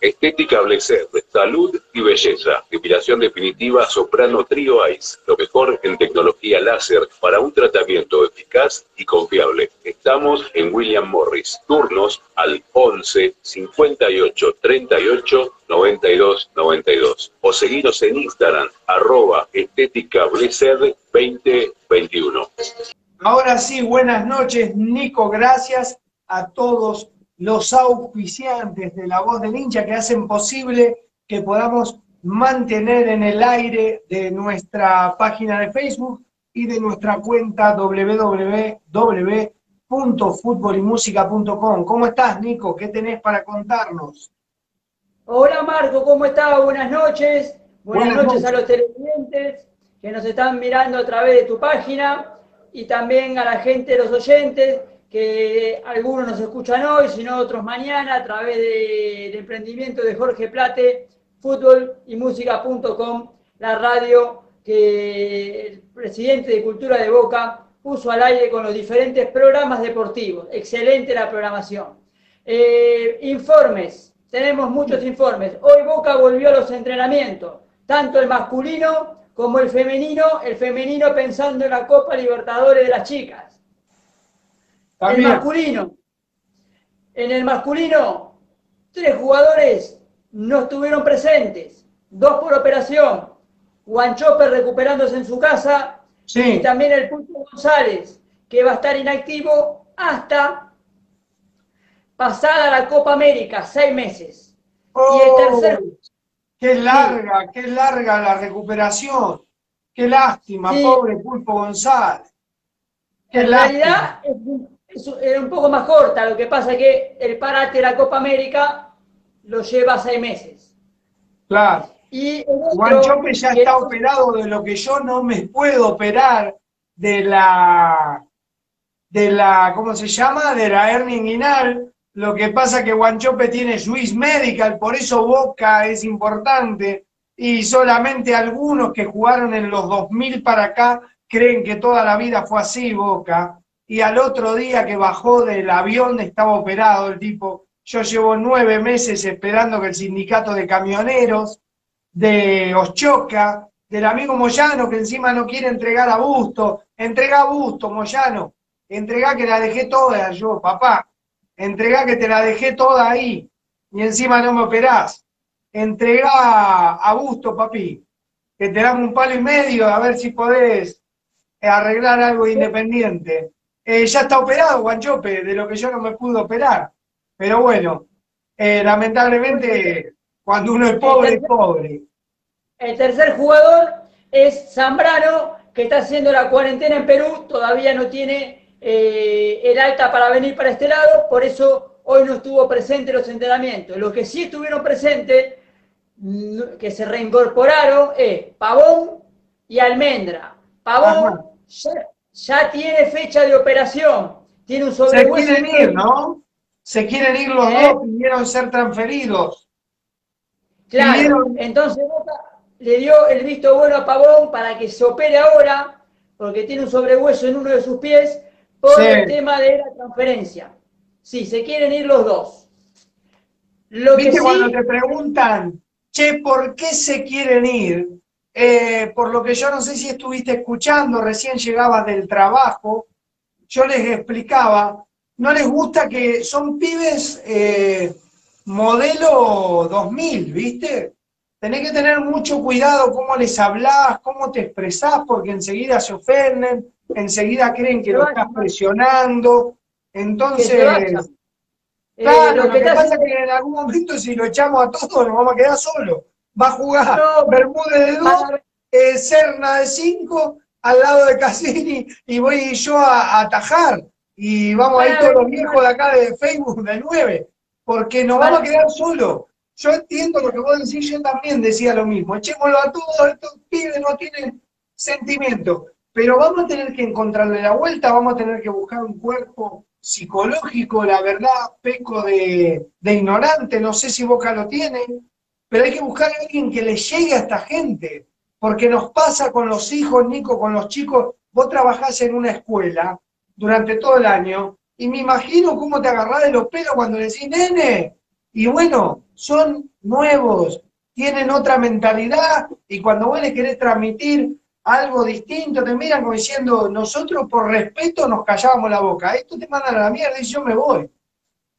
S4: Estética Blecer, salud y belleza. Depilación definitiva Soprano Trio Ice. Lo mejor en tecnología láser para un tratamiento eficaz y confiable. Estamos en William Morris. Turnos al 11 58 38 92 92. O seguiros en Instagram, arroba estética Blecer 2021.
S1: Ahora sí, buenas noches, Nico. Gracias a todos los auspiciantes de La Voz del Hincha que hacen posible que podamos mantener en el aire de nuestra página de Facebook y de nuestra cuenta www.futbolymusica.com. ¿Cómo estás, Nico? ¿Qué tenés para contarnos?
S3: Hola, Marco, ¿cómo estás? Buenas noches. Buenas, noches, a los televidentes que nos están mirando a través de tu página y también a la gente, los oyentes que algunos nos escuchan hoy, sino otros mañana a través del emprendimiento de Jorge Plate, fútbol y música.com, la radio que el presidente de Cultura de Boca puso al aire con los diferentes programas deportivos. Excelente la programación. Eh, informes, tenemos muchos informes. Hoy Boca volvió a los entrenamientos, tanto el masculino como el femenino, el femenino pensando en la Copa Libertadores de las chicas el masculino. En el masculino, tres jugadores no estuvieron presentes, dos por operación. Juan Chopper recuperándose en su casa y también el Pulpo González, que va a estar inactivo hasta pasada la Copa América, seis meses.
S1: y el oh, tercer... Qué larga, qué larga la recuperación. Qué lástima, pobre Pulpo González.
S3: en realidad es era un poco más corta, lo que pasa es que el parate de la Copa América lo lleva seis meses.
S1: Claro. Y Juan Chope ya está operado de lo que yo no me puedo operar de la, de la, ¿cómo se llama? De la hernia inguinal. Lo que pasa es que Guanchope tiene Swiss Medical, por eso Boca es importante. Y solamente algunos que jugaron en los 2000 para acá creen que toda la vida fue así, Boca y al otro día que bajó del avión estaba operado el tipo. Yo llevo nueve meses esperando que el sindicato de camioneros de Ochoca, del amigo Moyano, que encima no quiere entregar a Busto, entrega a Busto, Moyano, entrega que la dejé toda yo, papá, entrega que te la dejé toda ahí, y encima no me operás, entrega a Busto, papi, que te damos un palo y medio a ver si podés arreglar algo independiente. Eh, ya está operado Guanchope, de lo que yo no me pude operar. Pero bueno, eh, lamentablemente cuando uno es pobre, es pobre.
S3: El tercer jugador es Zambrano, que está haciendo la cuarentena en Perú, todavía no tiene eh, el alta para venir para este lado, por eso hoy no estuvo presente en los entrenamientos. Los que sí estuvieron presentes, mm, que se reincorporaron, es Pavón y Almendra. Pavón ya tiene fecha de operación, tiene un sobrehueso.
S1: Se quieren ir, ¿no? Se quieren ir los ¿Eh? dos, pidieron ser transferidos.
S3: Claro, entonces le dio el visto bueno a Pavón para que se opere ahora, porque tiene un sobrehueso en uno de sus pies, por el tema de la transferencia. Sí, se quieren ir los dos.
S1: Lo ¿Viste cuando te preguntan, che, ¿por qué se quieren ir? Eh, por lo que yo no sé si estuviste escuchando, recién llegabas del trabajo, yo les explicaba, no les gusta que son pibes eh, modelo 2000, ¿viste? Tenés que tener mucho cuidado cómo les hablas, cómo te expresás, porque enseguida se ofenden, enseguida creen que lo estás presionando. Entonces, claro, lo que pasa es que en algún momento si lo echamos a todos nos vamos a quedar solos. Va a jugar Bermúdez de 2, eh, Serna de 5, al lado de Cassini, y voy yo a, atajar. Y vamos a ir todos los viejos de acá de Facebook de 9, porque nos vamos a quedar solos. Yo entiendo lo que vos decís, yo también decía lo mismo. Echémoslo a todos, estos pibes no tienen sentimiento. Pero vamos a tener que encontrarle la vuelta, vamos a tener que buscar un cuerpo psicológico, la verdad, peco de, ignorante, no sé si Boca lo tiene, pero hay que buscar a alguien que le llegue a esta gente, porque nos pasa con los hijos, Nico, con los chicos, vos trabajás en una escuela durante todo el año, y me imagino cómo te agarrás de los pelos cuando decís, nene, y bueno, son nuevos, tienen otra mentalidad y cuando vos les querés transmitir algo distinto, te miran como diciendo, nosotros por respeto nos callábamos la boca, esto te mandan a la mierda y yo me voy.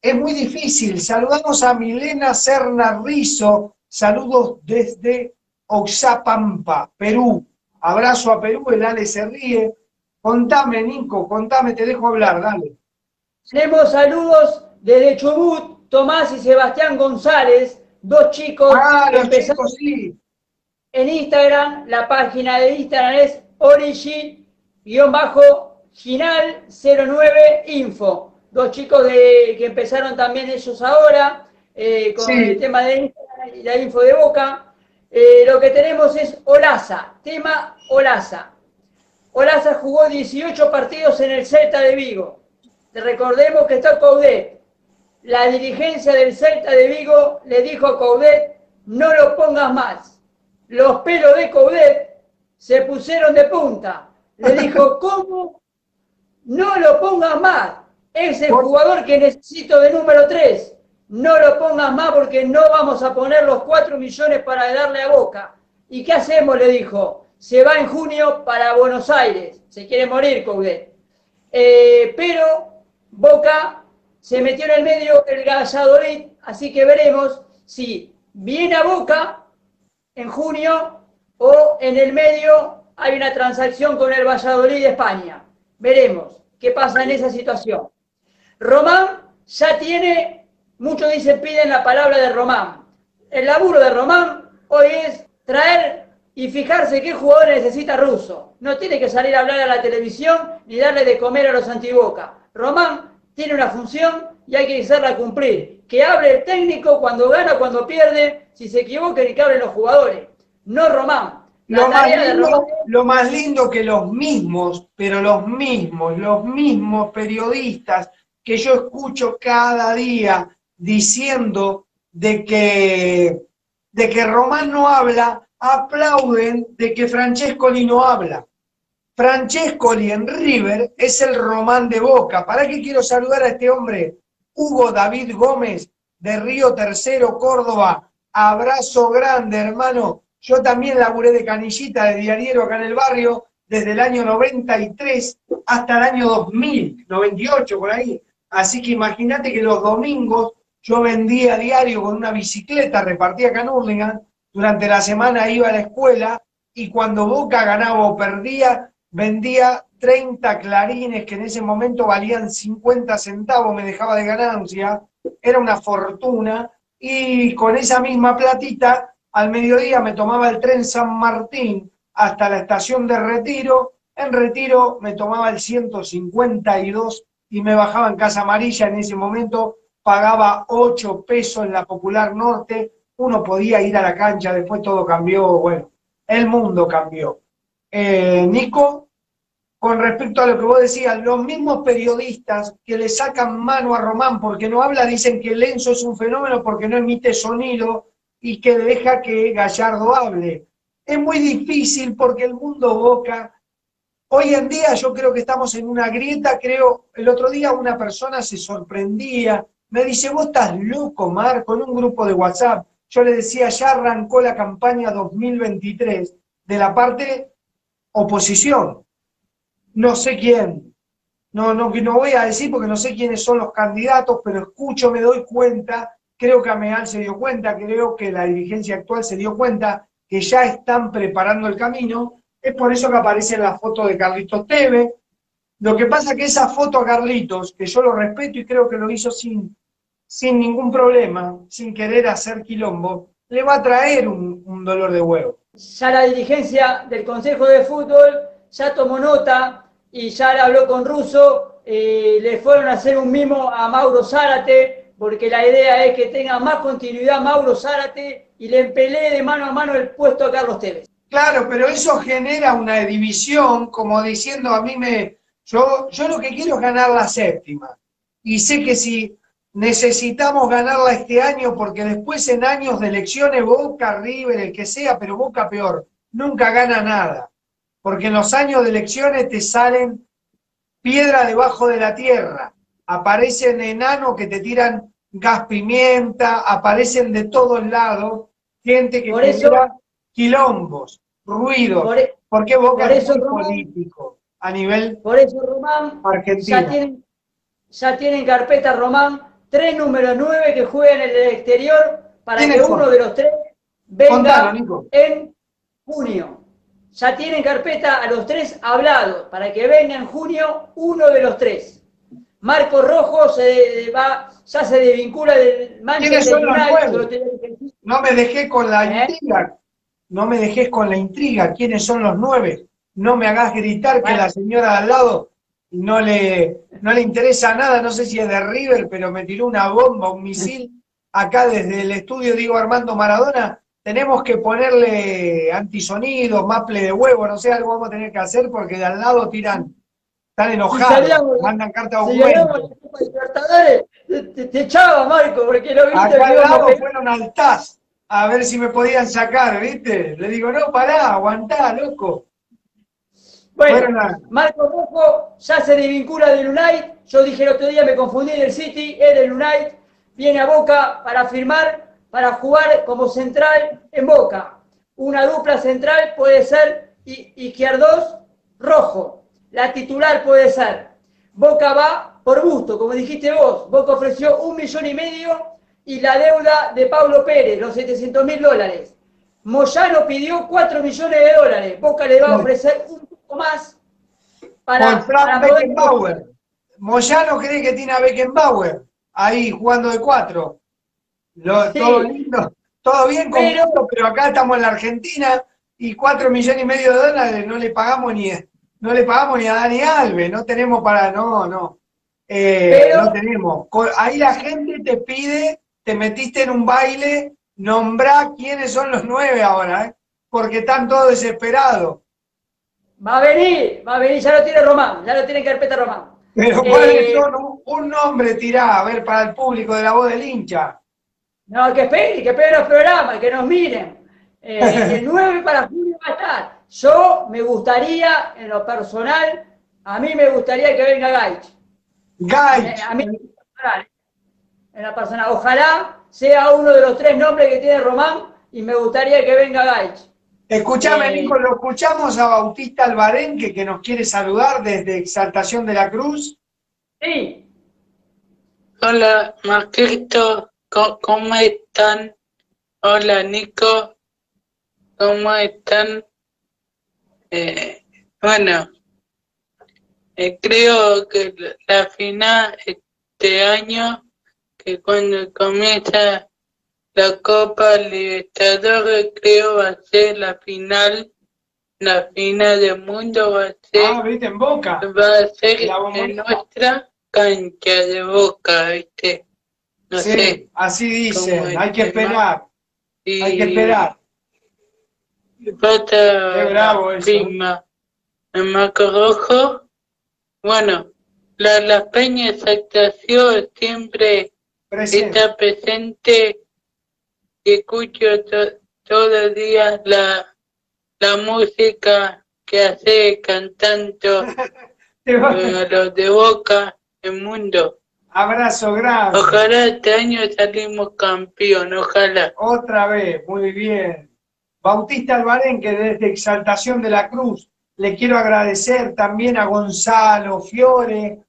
S1: Es muy difícil. Saludamos a Milena Serna Rizo, saludos desde Oxapampa, Perú. Abrazo a Perú, el Ale se ríe. Contame, Nico, contame, te dejo hablar, dale.
S3: Tenemos saludos desde Chubut, Tomás y Sebastián González, dos chicos
S1: ah, que empezaron
S3: en Instagram. La página de Instagram es origin-final09info. Dos chicos de, que empezaron también ellos ahora eh, con el tema de Instagram y la info de Boca. Eh, lo que tenemos es Olaza, tema Olaza. Olaza jugó 18 partidos en el Celta de Vigo. Recordemos que está Coudet, la dirigencia del Celta de Vigo le dijo a Coudet, no lo pongas más. Los pelos de Coudet se pusieron de punta. Le dijo, (laughs) ¿cómo? No lo pongas más. Es el jugador que necesito de número 3. No lo pongas más porque no vamos a poner los 4 millones para darle a Boca. ¿Y qué hacemos? Le dijo. Se va en junio para Buenos Aires. Se quiere morir Coudet. Eh, pero Boca se metió en el medio el Galladolid, así que veremos si viene a Boca en junio o en el medio hay una transacción con el Valladolid de España. Veremos qué pasa en esa situación. Román ya tiene, muchos dicen, piden la palabra de Román. El laburo de Román hoy es traer y fijarse qué jugador necesita Russo. No tiene que salir a hablar a la televisión ni darle de comer a los antiboca. Román tiene una función y hay que hacerla cumplir. Que hable el técnico cuando gana, cuando pierde, si se equivoca, y que hablen los jugadores. No Román.
S1: Lo más, lindo, lo más lindo que los mismos, pero los mismos, los mismos periodistas que yo escucho cada día diciendo de que, de que Román no habla, aplauden de que Francescoli no habla. Francescoli en River es el román de Boca. ¿Para qué quiero saludar a este hombre? Hugo David Gómez de Río Tercero, Córdoba. Abrazo grande, hermano. Yo también laburé de canillita, de diariero acá en el barrio, desde el año 93 hasta el año 2000, 98 por ahí. Así que imagínate que los domingos yo vendía diario con una bicicleta, repartía acá en Hurlingham, durante la semana iba a la escuela y cuando Boca ganaba o perdía, vendía 30 clarines que en ese momento valían 50 centavos, me dejaba de ganancia, era una fortuna, y con esa misma platita, al mediodía me tomaba el tren San Martín hasta la estación de Retiro, en Retiro me tomaba el 152 y me bajaba en Casa Amarilla, en ese momento pagaba 8 pesos en la Popular Norte, uno podía ir a la cancha, después todo cambió, bueno, el mundo cambió. Eh, Nico, con respecto a lo que vos decías, los mismos periodistas que le sacan mano a Román porque no habla, dicen que Lenzo es un fenómeno porque no emite sonido y que deja que Gallardo hable. Es muy difícil porque el mundo boca. Hoy en día yo creo que estamos en una grieta, creo, el otro día una persona se sorprendía, me dice, vos estás loco, Mar, con un grupo de WhatsApp. yo le decía, ya arrancó la campaña 2023 de la parte oposición. No sé quién, no, no, no voy a decir porque no sé quiénes son los candidatos, pero escucho, me doy cuenta, creo que Ameal se dio cuenta, creo que la dirigencia actual se dio cuenta que ya están preparando el camino. Es por eso que aparece la foto de Carlitos Teve. Lo que pasa que esa foto a Carlitos, que yo lo respeto y creo que lo hizo sin, sin ningún problema, sin querer hacer quilombo, le va a traer un, un dolor de huevo.
S3: Ya la dirigencia del Consejo de Fútbol ya tomó nota y ya le habló con Russo, eh, le fueron a hacer un mimo a Mauro Zárate, porque la idea es que tenga más continuidad Mauro Zárate y le empelee de mano a mano el puesto a Carlos Tevez.
S1: Claro, pero eso genera una división, como diciendo a mí me. Yo, yo lo que quiero es ganar la séptima. Y sé que si necesitamos ganarla este año, porque después en años de elecciones, Boca, River, el que sea, pero Boca peor, nunca gana nada. Porque en los años de elecciones te salen piedra debajo de la tierra, aparecen enanos que te tiran gas pimienta, aparecen de todos lados, gente que genera quilombos, ruidos, por, e- porque Boca por eso, es político a nivel
S3: Por eso, Román, Ya tienen, ya tienen carpeta, Román, tres números nueve que juegan en el exterior para que uno de los tres venga en junio ya tienen carpeta a los tres hablados para que venga en junio uno de los tres. Marco Rojo se va, ya se desvincula del
S1: Manchester United. No me dejé con la ¿Eh? intriga. No me dejé con la intriga. ¿Quiénes son los nueve? No me hagas gritar que la señora de al lado no le, no le interesa nada. No sé si es de River, pero me tiró una bomba, un misil. Acá desde el estudio digo Armando Maradona tenemos que ponerle antisonido, maple de huevo, no sé, algo vamos a tener que hacer porque de al lado tiran, están enojados, mandan carta
S3: si te, te, echaba, Marco, porque lo viste.
S1: Acá al lado fueron al TAS a ver si me podían sacar, ¿viste? Le digo, no, pará, aguantá, loco.
S3: Bueno, Marco Rojo ya se desvincula del United. Yo dije el otro día, me confundí del City, es del United. Viene a Boca para firmar para jugar como central en Boca. Una dupla central puede ser Izquierdos Rojo. La titular puede ser. Boca va por gusto, como dijiste vos. Boca ofreció un millón y medio y la deuda de Pablo Pérez, los 700 mil dólares. Moyano pidió 4 millones de dólares. Boca le va a ofrecer un poco más
S1: para, para Beckenbauer. Moyano cree que tiene a Beckenbauer ahí jugando de cuatro todo lindo, todo bien pero, pero acá estamos en la Argentina y cuatro millones y medio de dólares no le pagamos ni no le pagamos ni a Dani Alves, no tenemos para, no, no. Eh, no tenemos. Ahí la gente te pide, te metiste en un baile, nombrá quiénes son los nueve ahora, ¿eh? porque están todos desesperados.
S3: Va a venir, va a venir, ya lo tiene Román, ya lo tiene carpeta Román.
S1: Pero ¿cuáles eh, son? Un, un nombre tirá, a ver, para el público de la voz del hincha.
S3: No, que esperen, que esperen los programas, que nos miren. Eh, (laughs) el 9 para julio va a estar. Yo me gustaría, en lo personal, a mí me gustaría que venga Gaich.
S1: Gaich. Eh,
S3: a mí, en la personal. Ojalá sea uno de los tres nombres que tiene Román y me gustaría que venga Gaich.
S1: Escuchame, eh, Nico, lo escuchamos a Bautista Albarenque que nos quiere saludar desde Exaltación de la Cruz.
S3: Sí.
S5: Hola, Marquito. ¿Cómo están? Hola Nico, ¿cómo están? Eh, bueno, eh, creo que la final este año, que cuando comienza la Copa Libertadores, creo va a ser la final, la final del mundo va a ser.
S1: Ah, ¿viste? En Boca.
S5: Va a ser en nuestra cancha de Boca, ¿viste?
S1: sí, así dicen, hay que esperar. hay que esperar.
S5: Qué bravo eso. el Marco Rojo. Bueno, la, la Peña Exaltación siempre está presente escucho todos los días la, la música que hace cantando los (laughs) de Boca, el mundo.
S1: Abrazo grande.
S5: Ojalá este año saquemos campeón, ojalá.
S1: Otra vez, muy bien. Bautista Albarén, que desde Exaltación de la Cruz, le quiero agradecer también a Gonzalo Fiore,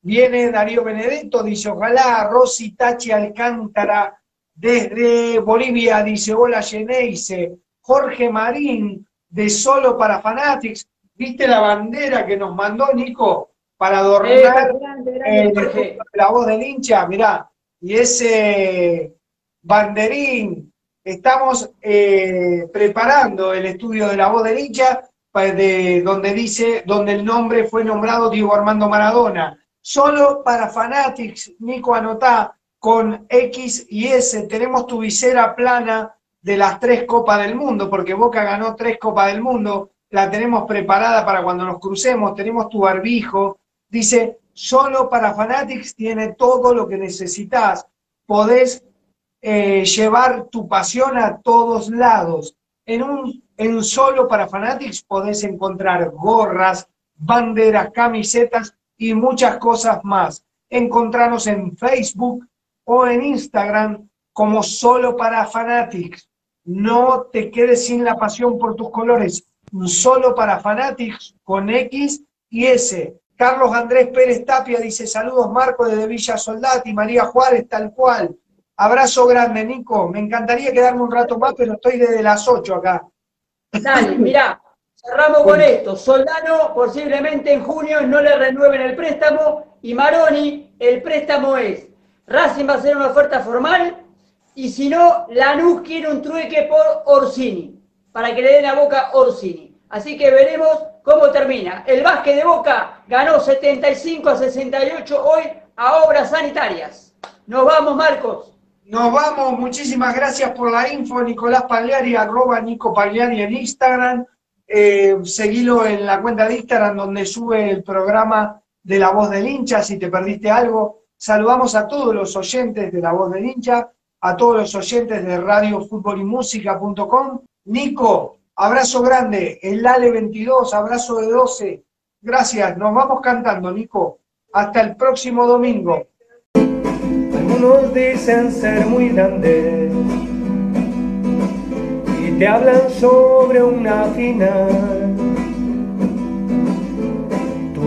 S1: viene Darío Benedetto, dice ojalá, Rosy Tachi Alcántara, desde Bolivia, dice hola Geneise, Jorge Marín, de Solo para Fanatics, ¿viste la bandera que nos mandó Nico? para adornar eh, la voz del hincha, mirá, y ese banderín, estamos eh, preparando el estudio de la voz del hincha, de, donde dice, donde el nombre fue nombrado Diego Armando Maradona. Solo para Fanatics, Nico, anotá, con X y S, tenemos tu visera plana de las tres Copas del Mundo, porque Boca ganó tres Copas del Mundo, la tenemos preparada para cuando nos crucemos, tenemos tu barbijo, Dice, solo para Fanatics tiene todo lo que necesitas. Podés eh, llevar tu pasión a todos lados. En un en solo para Fanatics podés encontrar gorras, banderas, camisetas y muchas cosas más. Encontranos en Facebook o en Instagram como solo para Fanatics. No te quedes sin la pasión por tus colores. Solo para Fanatics con X y S. Carlos Andrés Pérez Tapia dice, saludos Marco desde Villa Soldati, María Juárez, tal cual. Abrazo grande, Nico. Me encantaría quedarme un rato más, pero estoy desde las 8 acá.
S3: Dale, (laughs) mirá, cerramos con esto. Soldano posiblemente en junio no le renueven el préstamo y Maroni, el préstamo es, Racing va a hacer una oferta formal y si no, Lanús quiere un trueque por Orsini, para que le den la boca Orsini. Así que veremos cómo termina. El básquet de Boca ganó 75 a 68 hoy a obras sanitarias. Nos vamos, Marcos.
S1: Nos vamos, muchísimas gracias por la info, Nicolás Pagliari, arroba Nico Pagliari en Instagram. Eh, seguilo en la cuenta de Instagram donde sube el programa de La Voz del Hincha, si te perdiste algo. Saludamos a todos los oyentes de La Voz del Hincha, a todos los oyentes de Radio Fútbol y Música.com. Nico, Abrazo grande, el Ale 22, abrazo de 12. Gracias, nos vamos cantando, Nico. Hasta el próximo domingo.
S6: Algunos dicen ser muy grandes y te hablan sobre una final.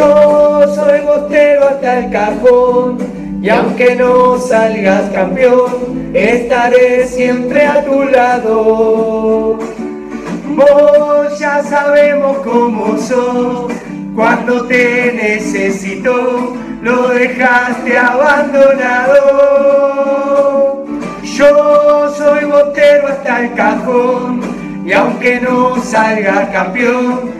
S6: Yo soy bostero hasta el cajón y aunque no salgas campeón, estaré siempre a tu lado. Vos ya sabemos cómo sos cuando te necesito, lo dejaste abandonado. Yo soy botero hasta el cajón y aunque no salga campeón,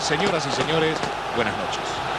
S7: Señoras y señores, buenas noches.